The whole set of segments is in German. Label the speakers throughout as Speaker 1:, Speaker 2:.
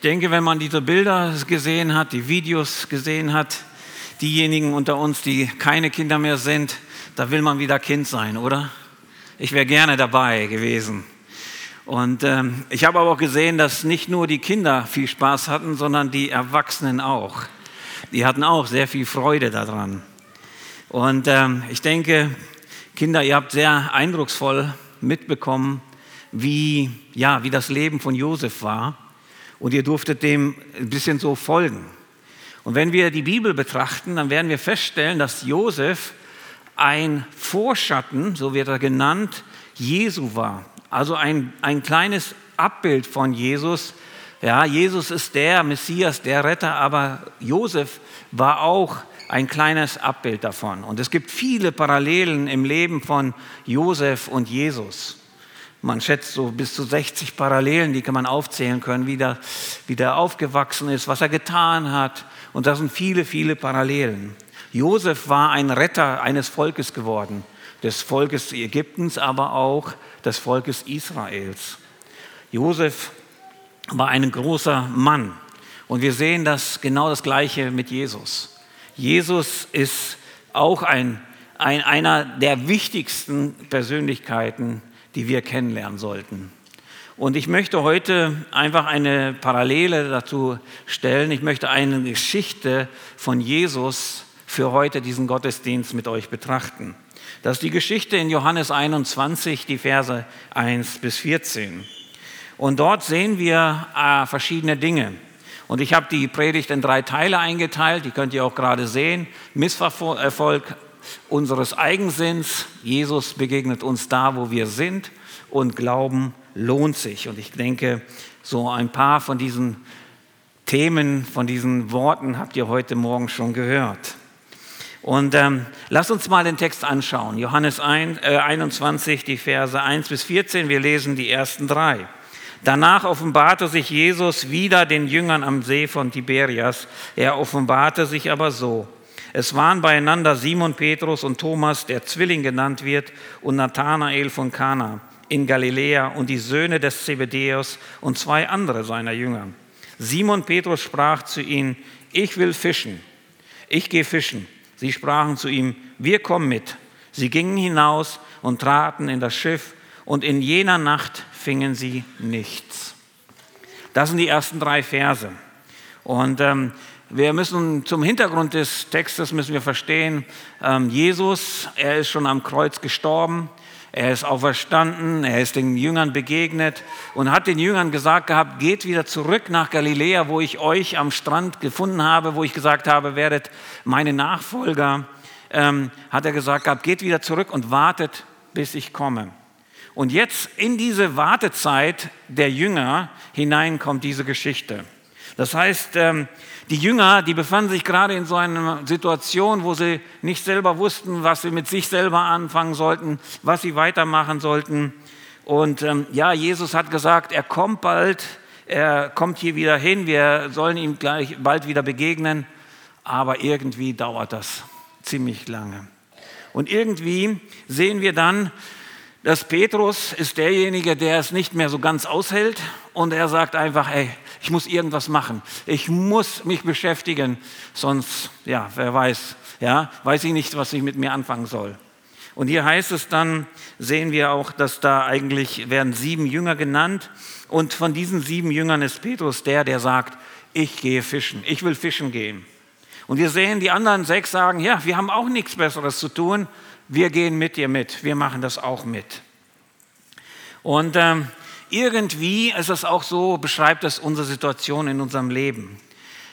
Speaker 1: Ich denke, wenn man diese Bilder gesehen hat, die Videos gesehen hat, diejenigen unter uns, die keine Kinder mehr sind, da will man wieder Kind sein, oder? Ich wäre gerne dabei gewesen. Und ähm, ich habe aber auch gesehen, dass nicht nur die Kinder viel Spaß hatten, sondern die Erwachsenen auch. Die hatten auch sehr viel Freude daran. Und ähm, ich denke, Kinder, ihr habt sehr eindrucksvoll mitbekommen, wie, ja, wie das Leben von Josef war. Und ihr durftet dem ein bisschen so folgen. Und wenn wir die Bibel betrachten, dann werden wir feststellen, dass Josef ein Vorschatten, so wird er genannt, Jesu war. Also ein, ein kleines Abbild von Jesus. Ja, Jesus ist der Messias, der Retter, aber Josef war auch ein kleines Abbild davon. Und es gibt viele Parallelen im Leben von Josef und Jesus. Man schätzt so bis zu 60 Parallelen, die kann man aufzählen können, wie der, wie der aufgewachsen ist, was er getan hat. Und das sind viele, viele Parallelen. Josef war ein Retter eines Volkes geworden, des Volkes Ägyptens, aber auch des Volkes Israels. Josef war ein großer Mann. Und wir sehen das genau das Gleiche mit Jesus. Jesus ist auch ein, ein, einer der wichtigsten Persönlichkeiten die wir kennenlernen sollten. Und ich möchte heute einfach eine Parallele dazu stellen. Ich möchte eine Geschichte von Jesus für heute diesen Gottesdienst mit euch betrachten. Das ist die Geschichte in Johannes 21, die Verse 1 bis 14. Und dort sehen wir äh, verschiedene Dinge. Und ich habe die Predigt in drei Teile eingeteilt, die könnt ihr auch gerade sehen. Misserfolg, unseres Eigensinns. Jesus begegnet uns da, wo wir sind und Glauben lohnt sich. Und ich denke, so ein paar von diesen Themen, von diesen Worten habt ihr heute Morgen schon gehört. Und ähm, lasst uns mal den Text anschauen. Johannes 1, äh, 21, die Verse 1 bis 14. Wir lesen die ersten drei. Danach offenbarte sich Jesus wieder den Jüngern am See von Tiberias. Er offenbarte sich aber so. Es waren beieinander Simon Petrus und Thomas, der Zwilling genannt wird, und Nathanael von Kana in Galiläa und die Söhne des Zebedäus und zwei andere seiner Jünger. Simon Petrus sprach zu ihnen, ich will fischen, ich gehe fischen. Sie sprachen zu ihm, wir kommen mit. Sie gingen hinaus und traten in das Schiff und in jener Nacht fingen sie nichts. Das sind die ersten drei Verse. Und ähm, wir müssen zum Hintergrund des Textes müssen wir verstehen, ähm, Jesus, er ist schon am Kreuz gestorben, er ist auferstanden, er ist den Jüngern begegnet und hat den Jüngern gesagt gehabt, geht wieder zurück nach Galiläa, wo ich euch am Strand gefunden habe, wo ich gesagt habe, werdet meine Nachfolger. Ähm, hat er gesagt gehabt, geht wieder zurück und wartet, bis ich komme. Und jetzt in diese Wartezeit der Jünger hinein kommt diese Geschichte. Das heißt, ähm, die Jünger, die befanden sich gerade in so einer Situation, wo sie nicht selber wussten, was sie mit sich selber anfangen sollten, was sie weitermachen sollten. Und ähm, ja, Jesus hat gesagt, er kommt bald, er kommt hier wieder hin, wir sollen ihm gleich bald wieder begegnen. Aber irgendwie dauert das ziemlich lange. Und irgendwie sehen wir dann, dass Petrus ist derjenige, der es nicht mehr so ganz aushält und er sagt einfach, ey, ich muss irgendwas machen. Ich muss mich beschäftigen, sonst, ja, wer weiß, ja, weiß ich nicht, was ich mit mir anfangen soll. Und hier heißt es dann, sehen wir auch, dass da eigentlich werden sieben Jünger genannt. Und von diesen sieben Jüngern ist Petrus der, der sagt, ich gehe fischen, ich will fischen gehen. Und wir sehen, die anderen sechs sagen, ja, wir haben auch nichts Besseres zu tun, wir gehen mit dir mit, wir machen das auch mit. Und ähm, irgendwie ist es auch so, beschreibt es unsere Situation in unserem Leben.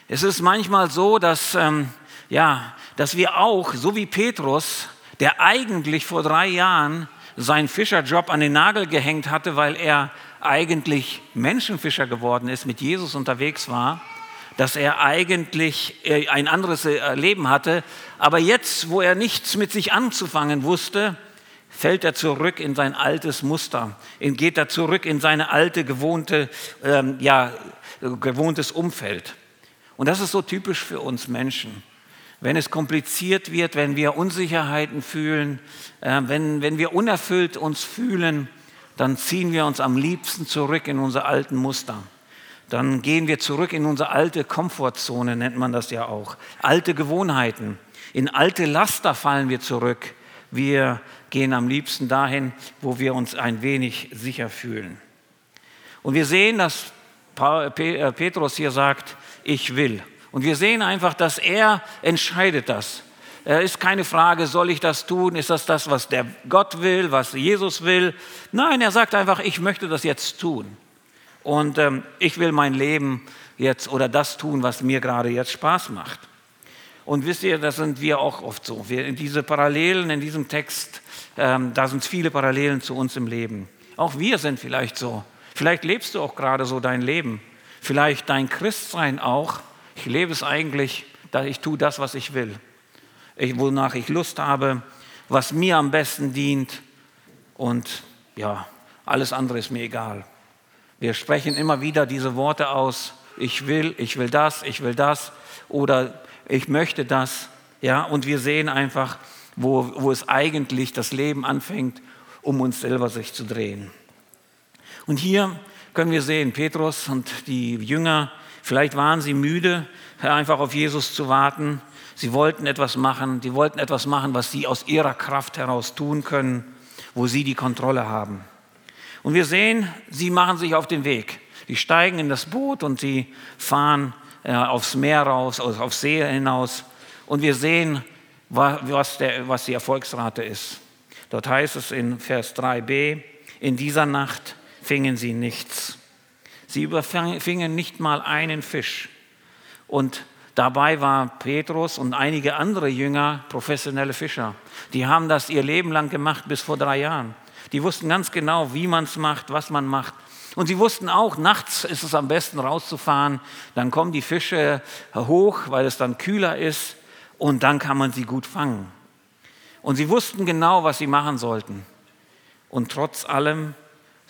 Speaker 1: Es ist manchmal so, dass, ähm, ja, dass wir auch, so wie Petrus, der eigentlich vor drei Jahren seinen Fischerjob an den Nagel gehängt hatte, weil er eigentlich Menschenfischer geworden ist, mit Jesus unterwegs war, dass er eigentlich äh, ein anderes äh, Leben hatte, aber jetzt, wo er nichts mit sich anzufangen wusste, fällt er zurück in sein altes Muster, geht er zurück in seine alte gewohnte, ähm, ja, gewohntes Umfeld. Und das ist so typisch für uns Menschen. Wenn es kompliziert wird, wenn wir Unsicherheiten fühlen, äh, wenn, wenn wir unerfüllt uns fühlen, dann ziehen wir uns am liebsten zurück in unsere alten Muster. Dann gehen wir zurück in unsere alte Komfortzone, nennt man das ja auch. Alte Gewohnheiten. In alte Laster fallen wir zurück. Wir gehen am liebsten dahin, wo wir uns ein wenig sicher fühlen. Und wir sehen, dass äh, Petrus hier sagt, ich will. Und wir sehen einfach, dass er entscheidet das. Es ist keine Frage, soll ich das tun? Ist das das, was der Gott will, was Jesus will? Nein, er sagt einfach, ich möchte das jetzt tun. Und ähm, ich will mein Leben jetzt oder das tun, was mir gerade jetzt Spaß macht. Und wisst ihr, das sind wir auch oft so. Wir, diese Parallelen in diesem Text, ähm, da sind viele Parallelen zu uns im Leben. Auch wir sind vielleicht so. Vielleicht lebst du auch gerade so dein Leben. Vielleicht dein Christsein auch. Ich lebe es eigentlich, dass ich tue das, was ich will wonach ich Lust habe, was mir am besten dient und ja, alles andere ist mir egal. Wir sprechen immer wieder diese Worte aus, ich will, ich will das, ich will das oder ich möchte das. Ja, und wir sehen einfach, wo, wo es eigentlich das Leben anfängt, um uns selber sich zu drehen. Und hier können wir sehen, Petrus und die Jünger, vielleicht waren sie müde, einfach auf Jesus zu warten. Sie wollten etwas machen, die wollten etwas machen, was sie aus ihrer Kraft heraus tun können, wo sie die Kontrolle haben. Und wir sehen, sie machen sich auf den Weg. Die steigen in das Boot und sie fahren äh, aufs Meer raus, also aufs See hinaus. Und wir sehen, was, der, was die Erfolgsrate ist. Dort heißt es in Vers 3b, in dieser Nacht fingen sie nichts. Sie überfingen nicht mal einen Fisch. Und Dabei waren Petrus und einige andere Jünger professionelle Fischer. Die haben das ihr Leben lang gemacht bis vor drei Jahren. Die wussten ganz genau, wie man es macht, was man macht. Und sie wussten auch, nachts ist es am besten rauszufahren. Dann kommen die Fische hoch, weil es dann kühler ist. Und dann kann man sie gut fangen. Und sie wussten genau, was sie machen sollten. Und trotz allem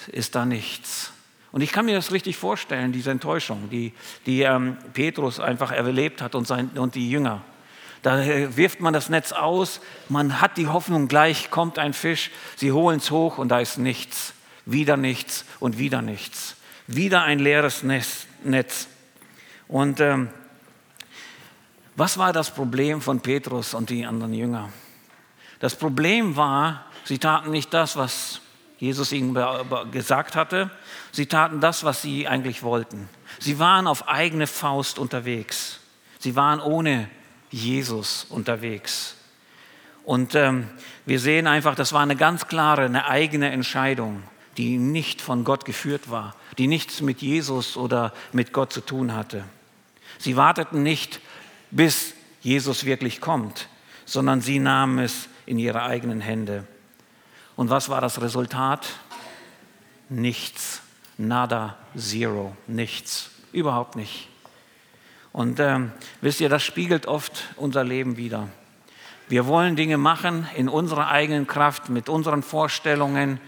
Speaker 1: ist da nichts. Und ich kann mir das richtig vorstellen, diese Enttäuschung, die, die ähm, Petrus einfach erlebt hat und, sein, und die Jünger. Da äh, wirft man das Netz aus, man hat die Hoffnung, gleich kommt ein Fisch, sie holen es hoch und da ist nichts. Wieder nichts und wieder nichts. Wieder ein leeres Netz. Und ähm, was war das Problem von Petrus und die anderen Jünger? Das Problem war, sie taten nicht das, was Jesus ihnen gesagt hatte. Sie taten das, was sie eigentlich wollten. Sie waren auf eigene Faust unterwegs. Sie waren ohne Jesus unterwegs. Und ähm, wir sehen einfach, das war eine ganz klare, eine eigene Entscheidung, die nicht von Gott geführt war, die nichts mit Jesus oder mit Gott zu tun hatte. Sie warteten nicht, bis Jesus wirklich kommt, sondern sie nahmen es in ihre eigenen Hände. Und was war das Resultat? Nichts. Nada, zero, nichts. Überhaupt nicht. Und ähm, wisst ihr, das spiegelt oft unser Leben wieder. Wir wollen Dinge machen in unserer eigenen Kraft, mit unseren Vorstellungen,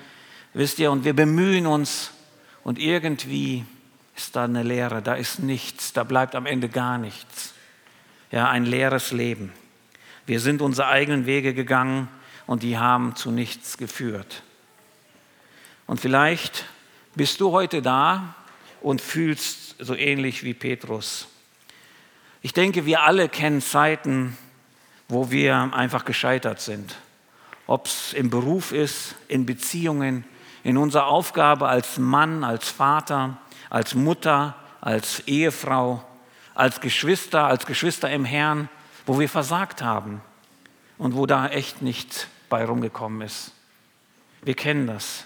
Speaker 1: wisst ihr, und wir bemühen uns und irgendwie ist da eine Leere, da ist nichts, da bleibt am Ende gar nichts. Ja, ein leeres Leben. Wir sind unsere eigenen Wege gegangen und die haben zu nichts geführt. Und vielleicht bist du heute da und fühlst so ähnlich wie Petrus. Ich denke, wir alle kennen Zeiten, wo wir einfach gescheitert sind. Ob es im Beruf ist, in Beziehungen, in unserer Aufgabe als Mann, als Vater, als Mutter, als Ehefrau, als Geschwister, als Geschwister im Herrn, wo wir versagt haben und wo da echt nichts bei rumgekommen ist. Wir kennen das,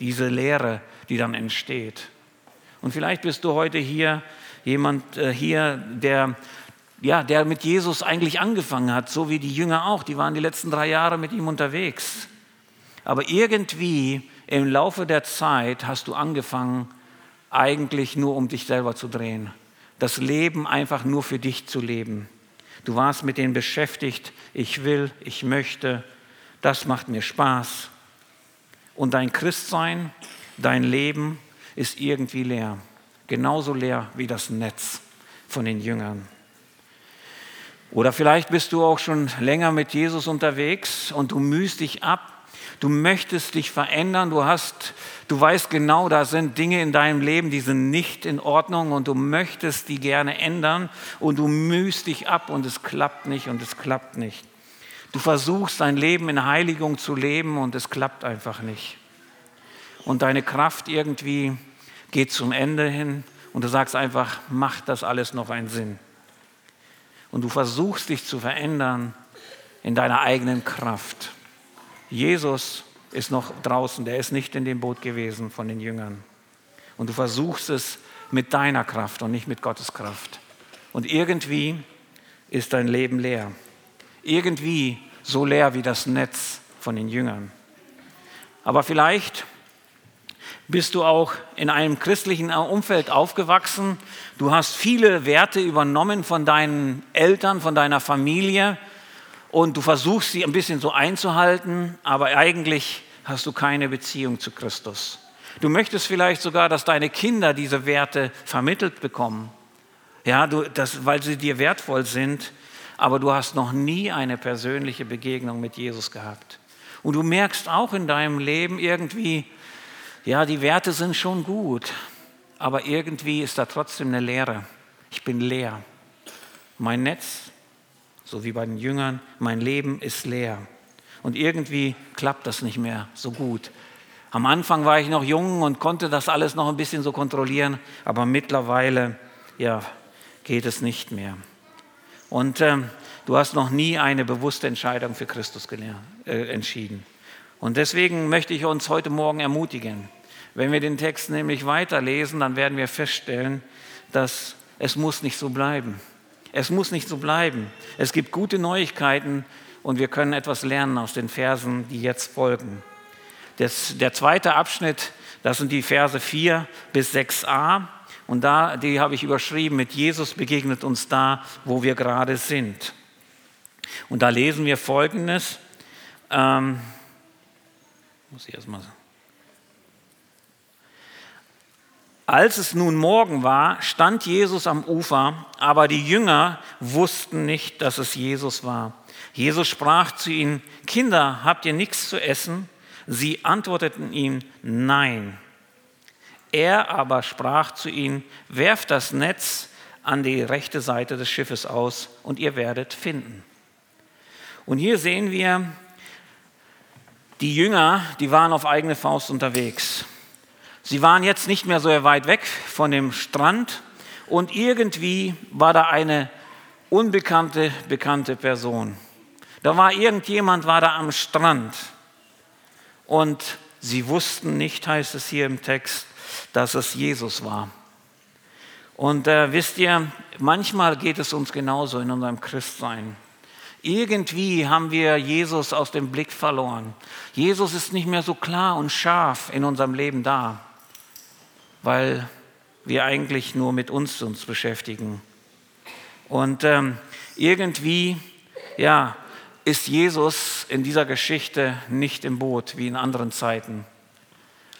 Speaker 1: diese Lehre, die dann entsteht. Und vielleicht bist du heute hier jemand äh, hier, der ja, der mit Jesus eigentlich angefangen hat, so wie die Jünger auch. Die waren die letzten drei Jahre mit ihm unterwegs. Aber irgendwie im Laufe der Zeit hast du angefangen, eigentlich nur um dich selber zu drehen. Das Leben einfach nur für dich zu leben. Du warst mit denen beschäftigt, ich will, ich möchte, das macht mir Spaß. Und dein Christsein, dein Leben ist irgendwie leer. Genauso leer wie das Netz von den Jüngern. Oder vielleicht bist du auch schon länger mit Jesus unterwegs und du mühst dich ab. Du möchtest dich verändern. Du hast, du weißt genau, da sind Dinge in deinem Leben, die sind nicht in Ordnung und du möchtest die gerne ändern und du mühst dich ab und es klappt nicht und es klappt nicht. Du versuchst dein Leben in Heiligung zu leben und es klappt einfach nicht. Und deine Kraft irgendwie geht zum Ende hin und du sagst einfach, macht das alles noch einen Sinn? Und du versuchst dich zu verändern in deiner eigenen Kraft. Jesus ist noch draußen, der ist nicht in dem Boot gewesen von den Jüngern. Und du versuchst es mit deiner Kraft und nicht mit Gottes Kraft. Und irgendwie ist dein Leben leer irgendwie so leer wie das Netz von den Jüngern. Aber vielleicht bist du auch in einem christlichen Umfeld aufgewachsen. Du hast viele Werte übernommen von deinen Eltern, von deiner Familie und du versuchst sie ein bisschen so einzuhalten, aber eigentlich hast du keine Beziehung zu Christus. Du möchtest vielleicht sogar, dass deine Kinder diese Werte vermittelt bekommen, ja, du, das, weil sie dir wertvoll sind aber du hast noch nie eine persönliche Begegnung mit Jesus gehabt. Und du merkst auch in deinem Leben irgendwie, ja, die Werte sind schon gut, aber irgendwie ist da trotzdem eine Leere. Ich bin leer. Mein Netz, so wie bei den Jüngern, mein Leben ist leer. Und irgendwie klappt das nicht mehr so gut. Am Anfang war ich noch jung und konnte das alles noch ein bisschen so kontrollieren, aber mittlerweile, ja, geht es nicht mehr. Und ähm, du hast noch nie eine bewusste Entscheidung für Christus äh, entschieden. Und deswegen möchte ich uns heute Morgen ermutigen. Wenn wir den Text nämlich weiterlesen, dann werden wir feststellen, dass es muss nicht so bleiben. Es muss nicht so bleiben. Es gibt gute Neuigkeiten und wir können etwas lernen aus den Versen, die jetzt folgen. Das, der zweite Abschnitt, das sind die Verse 4 bis 6a. Und da, die habe ich überschrieben mit Jesus begegnet uns da, wo wir gerade sind. Und da lesen wir Folgendes. Ähm, muss ich erstmal. Als es nun Morgen war, stand Jesus am Ufer, aber die Jünger wussten nicht, dass es Jesus war. Jesus sprach zu ihnen, Kinder, habt ihr nichts zu essen? Sie antworteten ihm, nein. Er aber sprach zu ihnen, werft das Netz an die rechte Seite des Schiffes aus und ihr werdet finden. Und hier sehen wir, die Jünger, die waren auf eigene Faust unterwegs. Sie waren jetzt nicht mehr so weit weg von dem Strand und irgendwie war da eine unbekannte, bekannte Person. Da war irgendjemand, war da am Strand und sie wussten nicht, heißt es hier im Text, dass es Jesus war. Und äh, wisst ihr, manchmal geht es uns genauso in unserem Christsein. Irgendwie haben wir Jesus aus dem Blick verloren. Jesus ist nicht mehr so klar und scharf in unserem Leben da, weil wir eigentlich nur mit uns uns beschäftigen. Und ähm, irgendwie, ja, ist Jesus in dieser Geschichte nicht im Boot wie in anderen Zeiten.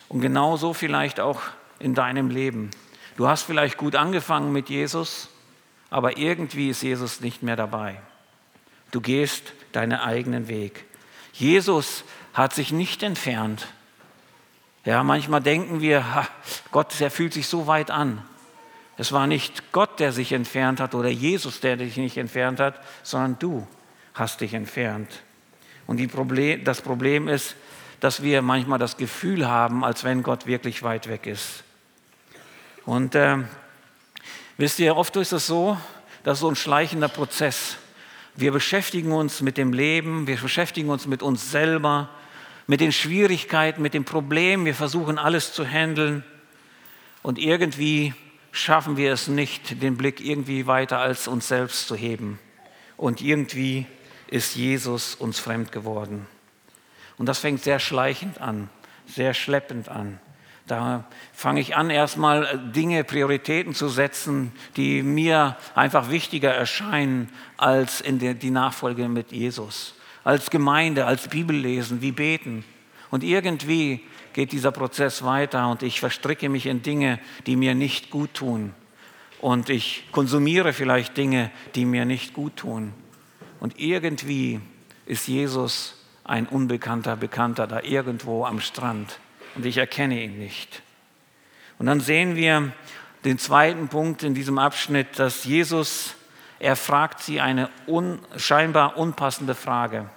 Speaker 1: Und genauso vielleicht auch in deinem Leben. Du hast vielleicht gut angefangen mit Jesus, aber irgendwie ist Jesus nicht mehr dabei. Du gehst deinen eigenen Weg. Jesus hat sich nicht entfernt. Ja, manchmal denken wir, ha, Gott, der fühlt sich so weit an. Es war nicht Gott, der sich entfernt hat oder Jesus, der dich nicht entfernt hat, sondern du hast dich entfernt. Und Problem, das Problem ist, dass wir manchmal das Gefühl haben, als wenn Gott wirklich weit weg ist. Und äh, wisst ihr, oft ist es so, dass so ein schleichender Prozess. Wir beschäftigen uns mit dem Leben, wir beschäftigen uns mit uns selber, mit den Schwierigkeiten, mit den Problemen. Wir versuchen alles zu handeln und irgendwie schaffen wir es nicht, den Blick irgendwie weiter als uns selbst zu heben. Und irgendwie ist Jesus uns fremd geworden. Und das fängt sehr schleichend an, sehr schleppend an. Da fange ich an, erstmal Dinge, Prioritäten zu setzen, die mir einfach wichtiger erscheinen als in die Nachfolge mit Jesus. Als Gemeinde, als Bibellesen, wie beten. Und irgendwie geht dieser Prozess weiter und ich verstricke mich in Dinge, die mir nicht gut tun. Und ich konsumiere vielleicht Dinge, die mir nicht gut tun. Und irgendwie ist Jesus ein unbekannter Bekannter da irgendwo am Strand und ich erkenne ihn nicht. Und dann sehen wir den zweiten Punkt in diesem Abschnitt, dass Jesus, er fragt sie eine un, scheinbar unpassende Frage.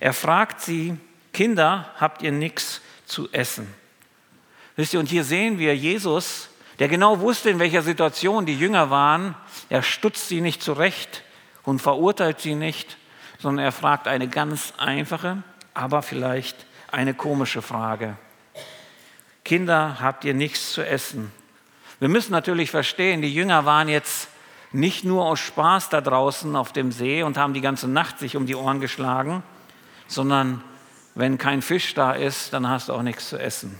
Speaker 1: Er fragt sie, Kinder, habt ihr nichts zu essen? Wisst ihr, und hier sehen wir Jesus, der genau wusste, in welcher Situation die Jünger waren. Er stutzt sie nicht zurecht und verurteilt sie nicht, sondern er fragt eine ganz einfache, aber vielleicht eine komische Frage. Kinder, habt ihr nichts zu essen? Wir müssen natürlich verstehen, die Jünger waren jetzt nicht nur aus Spaß da draußen auf dem See und haben die ganze Nacht sich um die Ohren geschlagen, sondern wenn kein Fisch da ist, dann hast du auch nichts zu essen.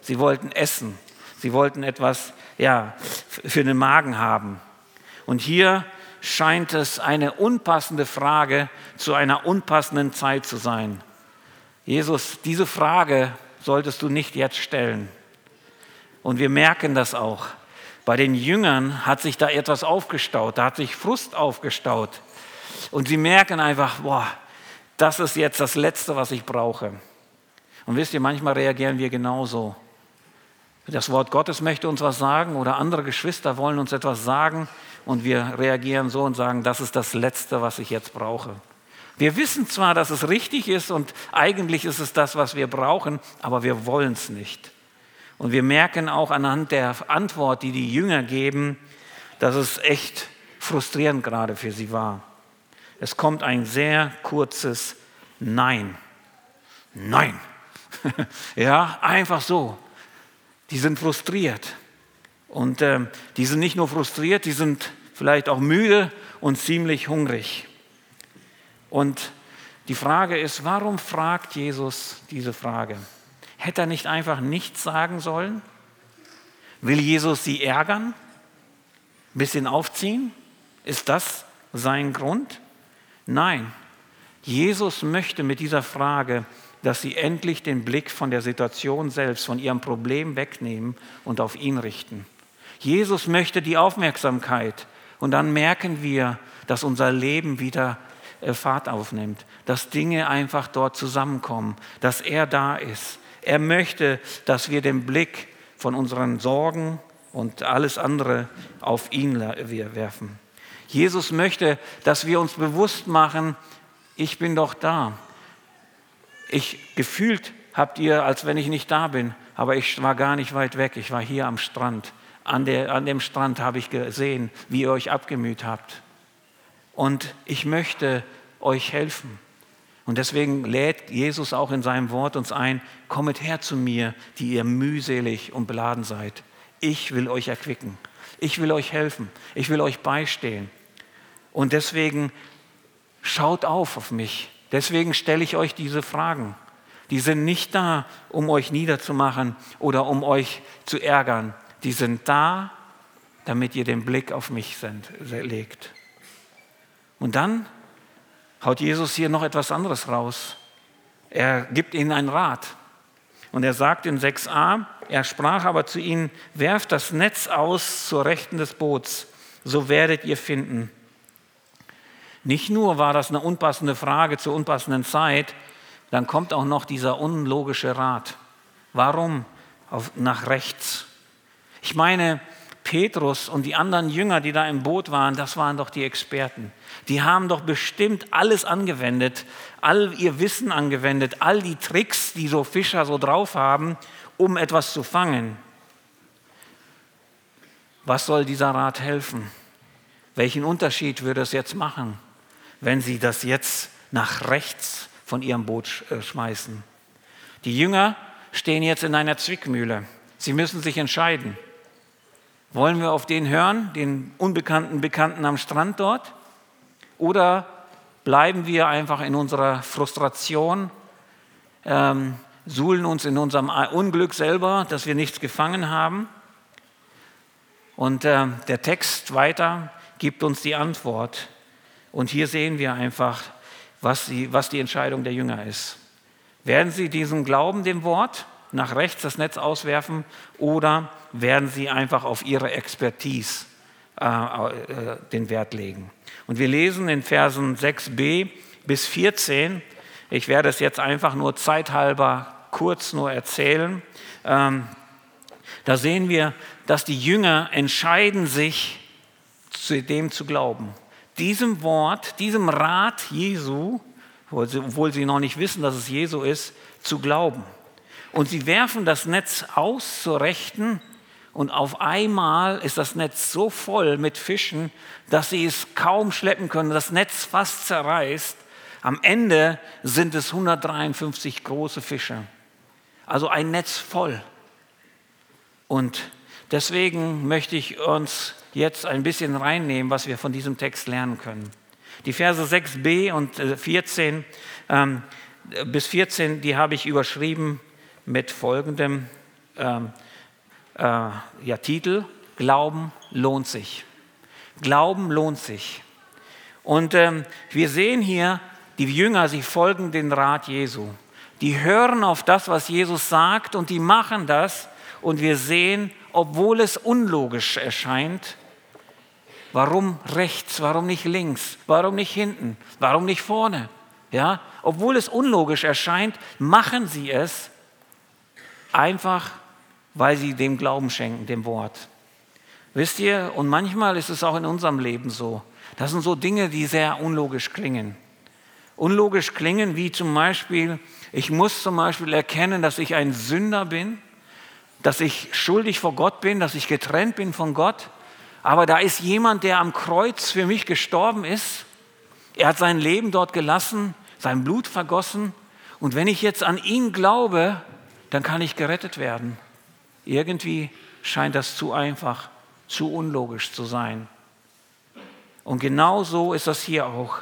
Speaker 1: Sie wollten essen. Sie wollten etwas ja, für den Magen haben. Und hier scheint es eine unpassende Frage zu einer unpassenden Zeit zu sein. Jesus, diese Frage solltest du nicht jetzt stellen. Und wir merken das auch. Bei den Jüngern hat sich da etwas aufgestaut, da hat sich Frust aufgestaut. Und sie merken einfach, boah, das ist jetzt das Letzte, was ich brauche. Und wisst ihr, manchmal reagieren wir genauso. Das Wort Gottes möchte uns was sagen oder andere Geschwister wollen uns etwas sagen und wir reagieren so und sagen, das ist das Letzte, was ich jetzt brauche. Wir wissen zwar, dass es richtig ist und eigentlich ist es das, was wir brauchen, aber wir wollen es nicht. Und wir merken auch anhand der Antwort, die die Jünger geben, dass es echt frustrierend gerade für sie war. Es kommt ein sehr kurzes Nein. Nein. ja, einfach so. Die sind frustriert. Und äh, die sind nicht nur frustriert, die sind vielleicht auch müde und ziemlich hungrig. Und die Frage ist, warum fragt Jesus diese Frage? Hätte er nicht einfach nichts sagen sollen? Will Jesus sie ärgern? Ein bisschen aufziehen? Ist das sein Grund? Nein, Jesus möchte mit dieser Frage, dass sie endlich den Blick von der Situation selbst, von ihrem Problem wegnehmen und auf ihn richten. Jesus möchte die Aufmerksamkeit und dann merken wir, dass unser Leben wieder äh, Fahrt aufnimmt, dass Dinge einfach dort zusammenkommen, dass er da ist. Er möchte, dass wir den Blick von unseren Sorgen und alles andere auf ihn werfen. Jesus möchte, dass wir uns bewusst machen, ich bin doch da. Ich gefühlt habt ihr, als wenn ich nicht da bin, aber ich war gar nicht weit weg. Ich war hier am Strand. An, der, an dem Strand habe ich gesehen, wie ihr euch abgemüht habt. Und ich möchte euch helfen. Und deswegen lädt Jesus auch in seinem Wort uns ein, kommet her zu mir, die ihr mühselig und beladen seid. Ich will euch erquicken. Ich will euch helfen. Ich will euch beistehen. Und deswegen schaut auf auf mich. Deswegen stelle ich euch diese Fragen. Die sind nicht da, um euch niederzumachen oder um euch zu ärgern. Die sind da, damit ihr den Blick auf mich legt. Und dann haut Jesus hier noch etwas anderes raus. Er gibt ihnen einen Rat. Und er sagt in 6a, er sprach aber zu ihnen, werft das Netz aus zur Rechten des Boots, so werdet ihr finden. Nicht nur war das eine unpassende Frage zur unpassenden Zeit, dann kommt auch noch dieser unlogische Rat. Warum auf, nach rechts? Ich meine, Petrus und die anderen Jünger, die da im Boot waren, das waren doch die Experten. Die haben doch bestimmt alles angewendet, all ihr Wissen angewendet, all die Tricks, die so Fischer so drauf haben, um etwas zu fangen. Was soll dieser Rat helfen? Welchen Unterschied würde es jetzt machen, wenn sie das jetzt nach rechts von ihrem Boot äh, schmeißen? Die Jünger stehen jetzt in einer Zwickmühle. Sie müssen sich entscheiden. Wollen wir auf den hören, den unbekannten Bekannten am Strand dort? Oder bleiben wir einfach in unserer Frustration, ähm, suhlen uns in unserem Unglück selber, dass wir nichts gefangen haben? Und äh, der Text weiter gibt uns die Antwort. Und hier sehen wir einfach, was die, was die Entscheidung der Jünger ist. Werden sie diesen Glauben dem Wort nach rechts das Netz auswerfen oder werden sie einfach auf ihre Expertise äh, äh, den Wert legen. Und wir lesen in Versen 6b bis 14 Ich werde es jetzt einfach nur zeithalber kurz nur erzählen. Ähm, da sehen wir, dass die Jünger entscheiden sich, zu dem zu glauben. Diesem Wort, diesem Rat Jesu, obwohl sie noch nicht wissen, dass es Jesu ist, zu glauben. Und sie werfen das Netz aus zur Rechten und auf einmal ist das Netz so voll mit Fischen, dass sie es kaum schleppen können. Das Netz fast zerreißt. Am Ende sind es 153 große Fische. Also ein Netz voll. Und deswegen möchte ich uns jetzt ein bisschen reinnehmen, was wir von diesem Text lernen können. Die Verse 6b und 14 äh, ähm, bis 14, die habe ich überschrieben mit folgendem ähm, äh, ja, Titel, Glauben lohnt sich. Glauben lohnt sich. Und ähm, wir sehen hier, die Jünger, sie folgen den Rat Jesu. Die hören auf das, was Jesus sagt und die machen das. Und wir sehen, obwohl es unlogisch erscheint, warum rechts, warum nicht links, warum nicht hinten, warum nicht vorne. Ja, obwohl es unlogisch erscheint, machen sie es einfach, weil sie dem Glauben schenken, dem Wort. Wisst ihr, und manchmal ist es auch in unserem Leben so. Das sind so Dinge, die sehr unlogisch klingen. Unlogisch klingen, wie zum Beispiel, ich muss zum Beispiel erkennen, dass ich ein Sünder bin, dass ich schuldig vor Gott bin, dass ich getrennt bin von Gott. Aber da ist jemand, der am Kreuz für mich gestorben ist. Er hat sein Leben dort gelassen, sein Blut vergossen. Und wenn ich jetzt an ihn glaube, dann kann ich gerettet werden. Irgendwie scheint das zu einfach, zu unlogisch zu sein. Und genau so ist das hier auch.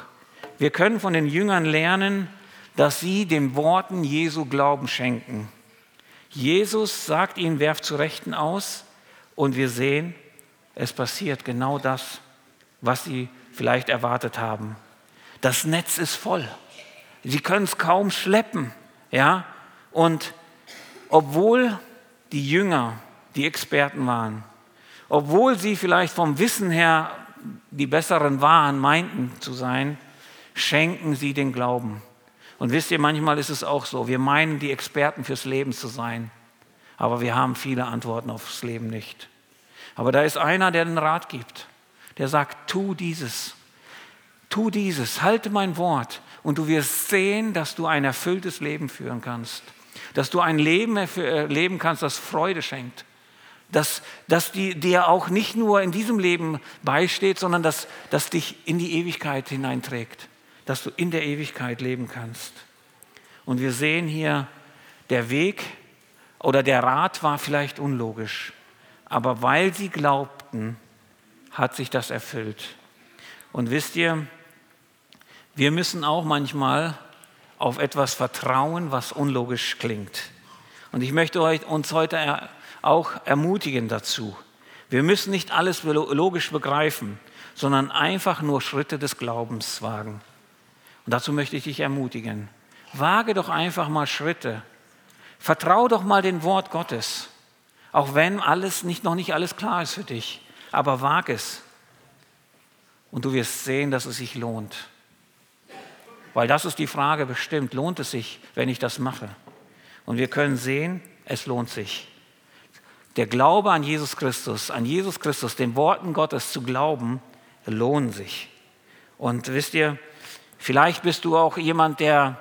Speaker 1: Wir können von den Jüngern lernen, dass sie den Worten Jesu Glauben schenken. Jesus sagt ihnen, werft zu Rechten aus und wir sehen, es passiert genau das, was sie vielleicht erwartet haben. Das Netz ist voll. Sie können es kaum schleppen. Ja? Und obwohl die Jünger die Experten waren, obwohl sie vielleicht vom Wissen her die besseren waren, meinten zu sein, schenken sie den Glauben. Und wisst ihr, manchmal ist es auch so, wir meinen, die Experten fürs Leben zu sein, aber wir haben viele Antworten aufs Leben nicht. Aber da ist einer, der den Rat gibt, der sagt, tu dieses, tu dieses, halte mein Wort. Und du wirst sehen, dass du ein erfülltes Leben führen kannst dass du ein Leben äh, leben kannst, das Freude schenkt. Dass, dass die, dir auch nicht nur in diesem Leben beisteht, sondern dass, dass dich in die Ewigkeit hineinträgt. Dass du in der Ewigkeit leben kannst. Und wir sehen hier, der Weg oder der Rat war vielleicht unlogisch. Aber weil sie glaubten, hat sich das erfüllt. Und wisst ihr, wir müssen auch manchmal auf etwas vertrauen, was unlogisch klingt. Und ich möchte uns heute auch ermutigen dazu. Wir müssen nicht alles logisch begreifen, sondern einfach nur Schritte des Glaubens wagen. Und dazu möchte ich dich ermutigen. Wage doch einfach mal Schritte. Vertrau doch mal dem Wort Gottes. Auch wenn alles nicht, noch nicht alles klar ist für dich. Aber wage es. Und du wirst sehen, dass es sich lohnt. Weil das ist die Frage bestimmt, lohnt es sich, wenn ich das mache? Und wir können sehen, es lohnt sich. Der Glaube an Jesus Christus, an Jesus Christus, den Worten Gottes zu glauben, lohnt sich. Und wisst ihr, vielleicht bist du auch jemand, der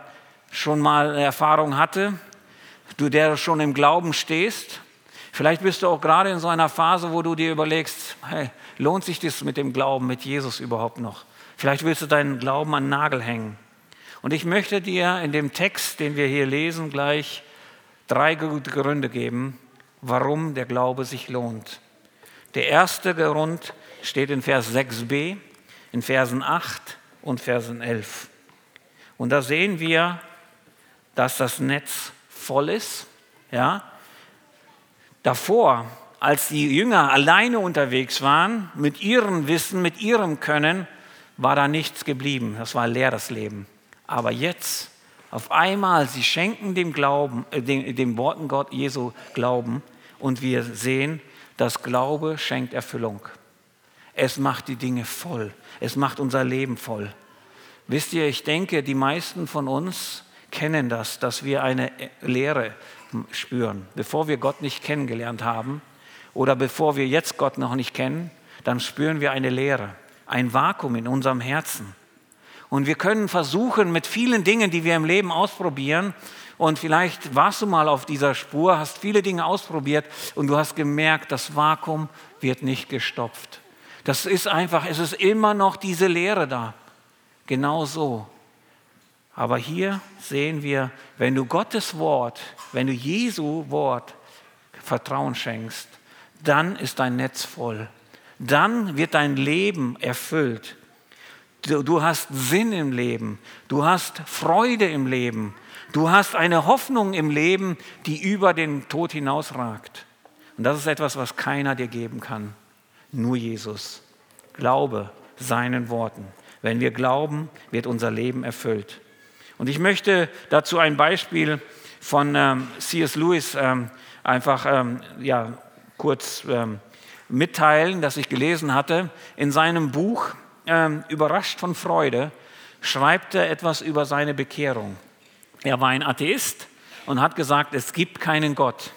Speaker 1: schon mal eine Erfahrung hatte, du, der schon im Glauben stehst. Vielleicht bist du auch gerade in so einer Phase, wo du dir überlegst, hey, lohnt sich das mit dem Glauben, mit Jesus überhaupt noch? Vielleicht willst du deinen Glauben an Nagel hängen. Und ich möchte dir in dem Text, den wir hier lesen, gleich drei gute Gründe geben, warum der Glaube sich lohnt. Der erste Grund steht in Vers 6b, in Versen 8 und Versen 11. Und da sehen wir, dass das Netz voll ist. Ja? Davor, als die Jünger alleine unterwegs waren, mit ihrem Wissen, mit ihrem Können, war da nichts geblieben. Das war leer das Leben. Aber jetzt, auf einmal, sie schenken dem Glauben, äh, dem, dem Worten Gott Jesu Glauben und wir sehen, dass Glaube schenkt Erfüllung. Es macht die Dinge voll. Es macht unser Leben voll. Wisst ihr, ich denke, die meisten von uns kennen das, dass wir eine Leere spüren. Bevor wir Gott nicht kennengelernt haben oder bevor wir jetzt Gott noch nicht kennen, dann spüren wir eine Leere, ein Vakuum in unserem Herzen. Und wir können versuchen, mit vielen Dingen, die wir im Leben ausprobieren, und vielleicht warst du mal auf dieser Spur, hast viele Dinge ausprobiert und du hast gemerkt, das Vakuum wird nicht gestopft. Das ist einfach, es ist immer noch diese Leere da. Genau so. Aber hier sehen wir, wenn du Gottes Wort, wenn du Jesu Wort Vertrauen schenkst, dann ist dein Netz voll. Dann wird dein Leben erfüllt. Du, hast Sinn im Leben. Du hast Freude im Leben. Du hast eine Hoffnung im Leben, die über den Tod hinausragt. Und das ist etwas, was keiner dir geben kann. Nur Jesus. Glaube seinen Worten. Wenn wir glauben, wird unser Leben erfüllt. Und ich möchte dazu ein Beispiel von ähm, C.S. Lewis ähm, einfach ähm, ja, kurz ähm, mitteilen, das ich gelesen hatte. In seinem Buch ähm, Überrascht von Freude schreibt er etwas über seine Bekehrung. Er war ein Atheist und hat gesagt, es gibt keinen Gott.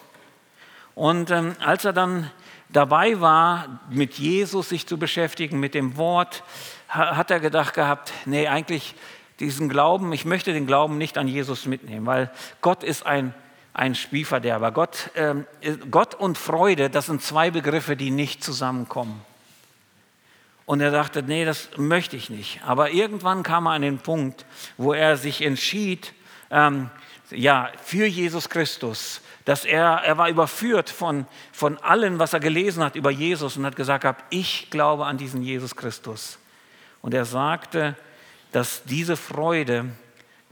Speaker 1: Und ähm, als er dann dabei war, mit Jesus sich zu beschäftigen, mit dem Wort, hat er gedacht gehabt, nee, eigentlich diesen Glauben, ich möchte den Glauben nicht an Jesus mitnehmen, weil Gott ist ein, ein Spielverderber. Gott, ähm, Gott und Freude, das sind zwei Begriffe, die nicht zusammenkommen. Und er dachte, nee, das möchte ich nicht. Aber irgendwann kam er an den Punkt, wo er sich entschied, ähm, ja, für Jesus Christus, dass er, er war überführt von, von allem, was er gelesen hat über Jesus und hat gesagt, ich glaube an diesen Jesus Christus. Und er sagte, dass diese Freude,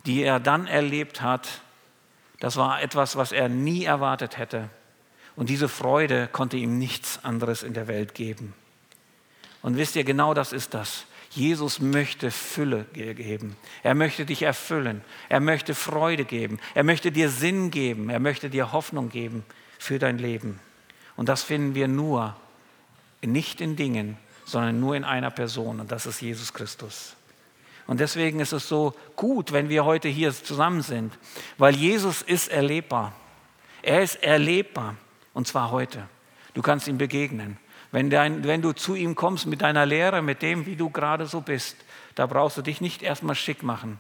Speaker 1: die er dann erlebt hat, das war etwas, was er nie erwartet hätte. Und diese Freude konnte ihm nichts anderes in der Welt geben. Und wisst ihr, genau das ist das. Jesus möchte Fülle geben. Er möchte dich erfüllen. Er möchte Freude geben. Er möchte dir Sinn geben. Er möchte dir Hoffnung geben für dein Leben. Und das finden wir nur, nicht in Dingen, sondern nur in einer Person. Und das ist Jesus Christus. Und deswegen ist es so gut, wenn wir heute hier zusammen sind, weil Jesus ist erlebbar. Er ist erlebbar. Und zwar heute. Du kannst ihm begegnen. Wenn, dein, wenn du zu ihm kommst mit deiner Lehre, mit dem, wie du gerade so bist, da brauchst du dich nicht erstmal schick machen,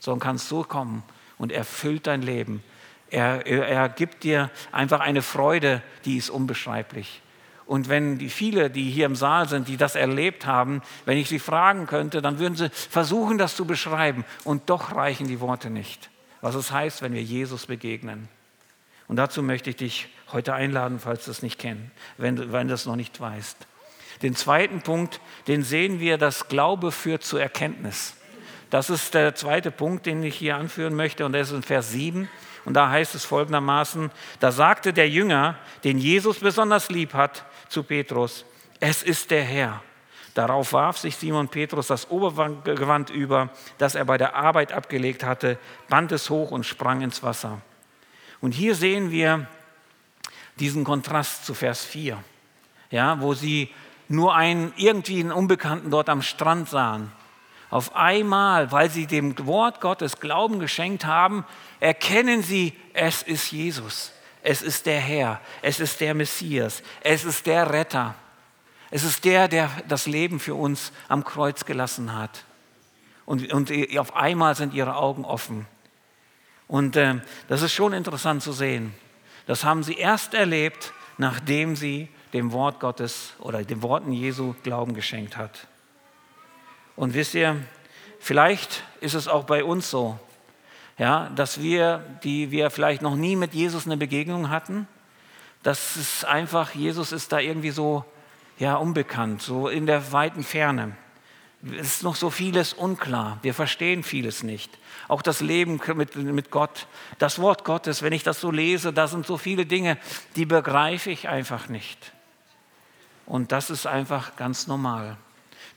Speaker 1: sondern kannst so kommen und er füllt dein Leben. Er, er, er gibt dir einfach eine Freude, die ist unbeschreiblich. Und wenn die viele, die hier im Saal sind, die das erlebt haben, wenn ich sie fragen könnte, dann würden sie versuchen, das zu beschreiben. Und doch reichen die Worte nicht. Was es heißt, wenn wir Jesus begegnen. Und dazu möchte ich dich heute einladen, falls du es nicht kennst, wenn, wenn du es noch nicht weißt. Den zweiten Punkt, den sehen wir, dass Glaube führt zur Erkenntnis. Das ist der zweite Punkt, den ich hier anführen möchte, und der ist in Vers 7. Und da heißt es folgendermaßen: Da sagte der Jünger, den Jesus besonders lieb hat, zu Petrus: Es ist der Herr. Darauf warf sich Simon Petrus das Obergewand über, das er bei der Arbeit abgelegt hatte, band es hoch und sprang ins Wasser. Und hier sehen wir diesen Kontrast zu Vers 4, ja, wo sie nur einen irgendwie einen Unbekannten dort am Strand sahen. Auf einmal, weil sie dem Wort Gottes Glauben geschenkt haben, erkennen sie, es ist Jesus, es ist der Herr, es ist der Messias, es ist der Retter, es ist der, der das Leben für uns am Kreuz gelassen hat. Und, und auf einmal sind ihre Augen offen. Und äh, das ist schon interessant zu sehen. Das haben sie erst erlebt, nachdem sie dem Wort Gottes oder den Worten Jesu Glauben geschenkt hat. Und wisst ihr, vielleicht ist es auch bei uns so, ja, dass wir, die wir vielleicht noch nie mit Jesus eine Begegnung hatten, dass es einfach, Jesus ist da irgendwie so ja, unbekannt, so in der weiten Ferne. Es ist noch so vieles unklar. Wir verstehen vieles nicht. Auch das Leben mit, mit Gott, das Wort Gottes, wenn ich das so lese, da sind so viele Dinge, die begreife ich einfach nicht. Und das ist einfach ganz normal.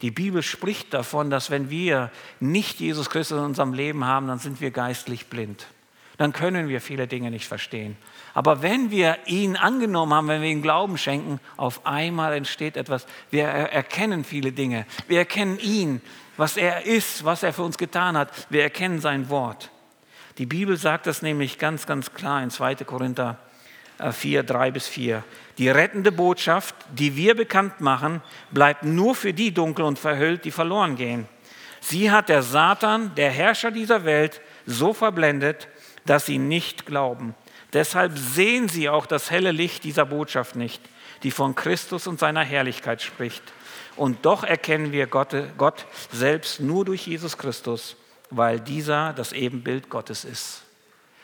Speaker 1: Die Bibel spricht davon, dass wenn wir nicht Jesus Christus in unserem Leben haben, dann sind wir geistlich blind. Dann können wir viele Dinge nicht verstehen. Aber wenn wir ihn angenommen haben, wenn wir ihm Glauben schenken, auf einmal entsteht etwas. Wir erkennen viele Dinge. Wir erkennen ihn, was er ist, was er für uns getan hat. Wir erkennen sein Wort. Die Bibel sagt das nämlich ganz, ganz klar in 2. Korinther 4, äh, 3 bis 4. Die rettende Botschaft, die wir bekannt machen, bleibt nur für die dunkel und verhüllt, die verloren gehen. Sie hat der Satan, der Herrscher dieser Welt, so verblendet, dass sie nicht glauben. Deshalb sehen sie auch das helle Licht dieser Botschaft nicht, die von Christus und seiner Herrlichkeit spricht. Und doch erkennen wir Gott, Gott selbst nur durch Jesus Christus, weil dieser das Ebenbild Gottes ist.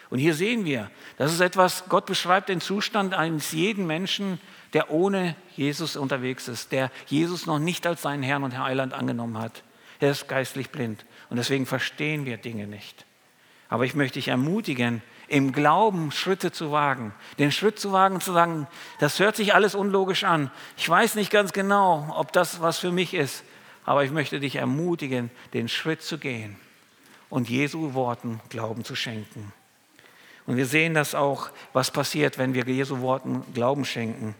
Speaker 1: Und hier sehen wir, das ist etwas, Gott beschreibt den Zustand eines jeden Menschen, der ohne Jesus unterwegs ist, der Jesus noch nicht als seinen Herrn und Heiland angenommen hat. Er ist geistlich blind und deswegen verstehen wir Dinge nicht. Aber ich möchte dich ermutigen, im Glauben Schritte zu wagen. Den Schritt zu wagen, zu sagen, das hört sich alles unlogisch an. Ich weiß nicht ganz genau, ob das was für mich ist, aber ich möchte dich ermutigen, den Schritt zu gehen und Jesu Worten Glauben zu schenken. Und wir sehen das auch, was passiert, wenn wir Jesu Worten Glauben schenken.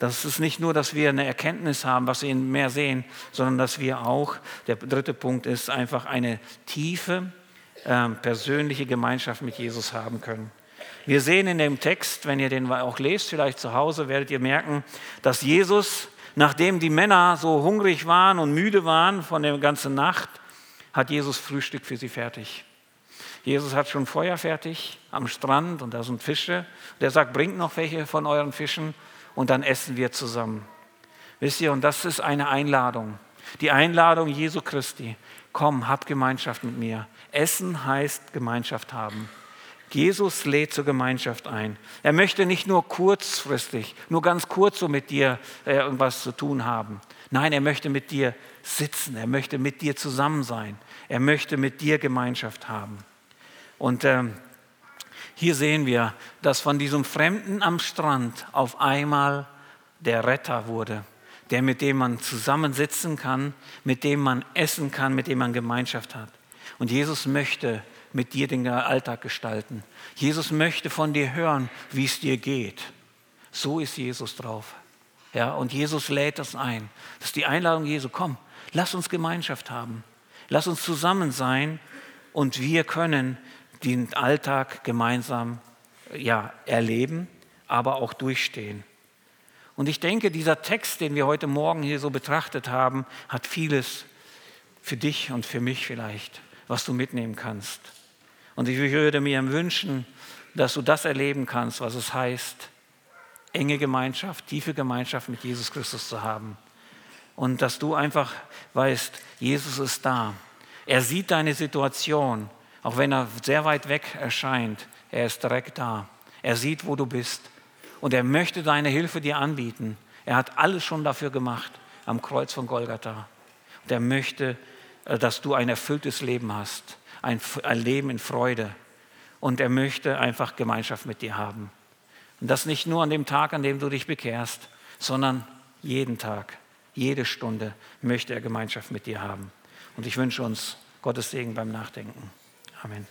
Speaker 1: Das ist nicht nur, dass wir eine Erkenntnis haben, was wir mehr sehen, sondern dass wir auch, der dritte Punkt ist, einfach eine tiefe äh, persönliche Gemeinschaft mit Jesus haben können. Wir sehen in dem Text, wenn ihr den auch lest, vielleicht zu Hause, werdet ihr merken, dass Jesus, nachdem die Männer so hungrig waren und müde waren von der ganzen Nacht, hat Jesus Frühstück für sie fertig. Jesus hat schon Feuer fertig am Strand und da sind Fische. Der sagt, bringt noch welche von euren Fischen und dann essen wir zusammen. Wisst ihr, und das ist eine Einladung. Die Einladung Jesu Christi. Komm, hab Gemeinschaft mit mir. Essen heißt Gemeinschaft haben. Jesus lädt zur Gemeinschaft ein. Er möchte nicht nur kurzfristig, nur ganz kurz so mit dir äh, irgendwas zu tun haben. Nein, er möchte mit dir sitzen. Er möchte mit dir zusammen sein. Er möchte mit dir Gemeinschaft haben. Und ähm, hier sehen wir, dass von diesem Fremden am Strand auf einmal der Retter wurde, der mit dem man zusammensitzen kann, mit dem man essen kann, mit dem man Gemeinschaft hat. Und Jesus möchte mit dir den Alltag gestalten. Jesus möchte von dir hören, wie es dir geht. So ist Jesus drauf. Ja, und Jesus lädt das ein. Das ist die Einladung Jesu. Komm, lass uns Gemeinschaft haben. Lass uns zusammen sein und wir können den Alltag gemeinsam ja, erleben, aber auch durchstehen. Und ich denke, dieser Text, den wir heute Morgen hier so betrachtet haben, hat vieles für dich und für mich vielleicht, was du mitnehmen kannst. Und ich würde mir wünschen, dass du das erleben kannst, was es heißt, enge Gemeinschaft, tiefe Gemeinschaft mit Jesus Christus zu haben. Und dass du einfach weißt, Jesus ist da. Er sieht deine Situation auch wenn er sehr weit weg erscheint, er ist direkt da. Er sieht, wo du bist. Und er möchte deine Hilfe dir anbieten. Er hat alles schon dafür gemacht am Kreuz von Golgatha. Und er möchte, äh, dass du ein erfülltes Leben hast, ein, Leben in Freude. Und er möchte einfach Gemeinschaft mit dir haben. Und das nicht nur an dem Tag, an dem du dich bekehrst, sondern jeden Tag, jede Stunde möchte er Gemeinschaft mit dir haben. Und ich wünsche uns Gottes Segen beim Nachdenken. Amen.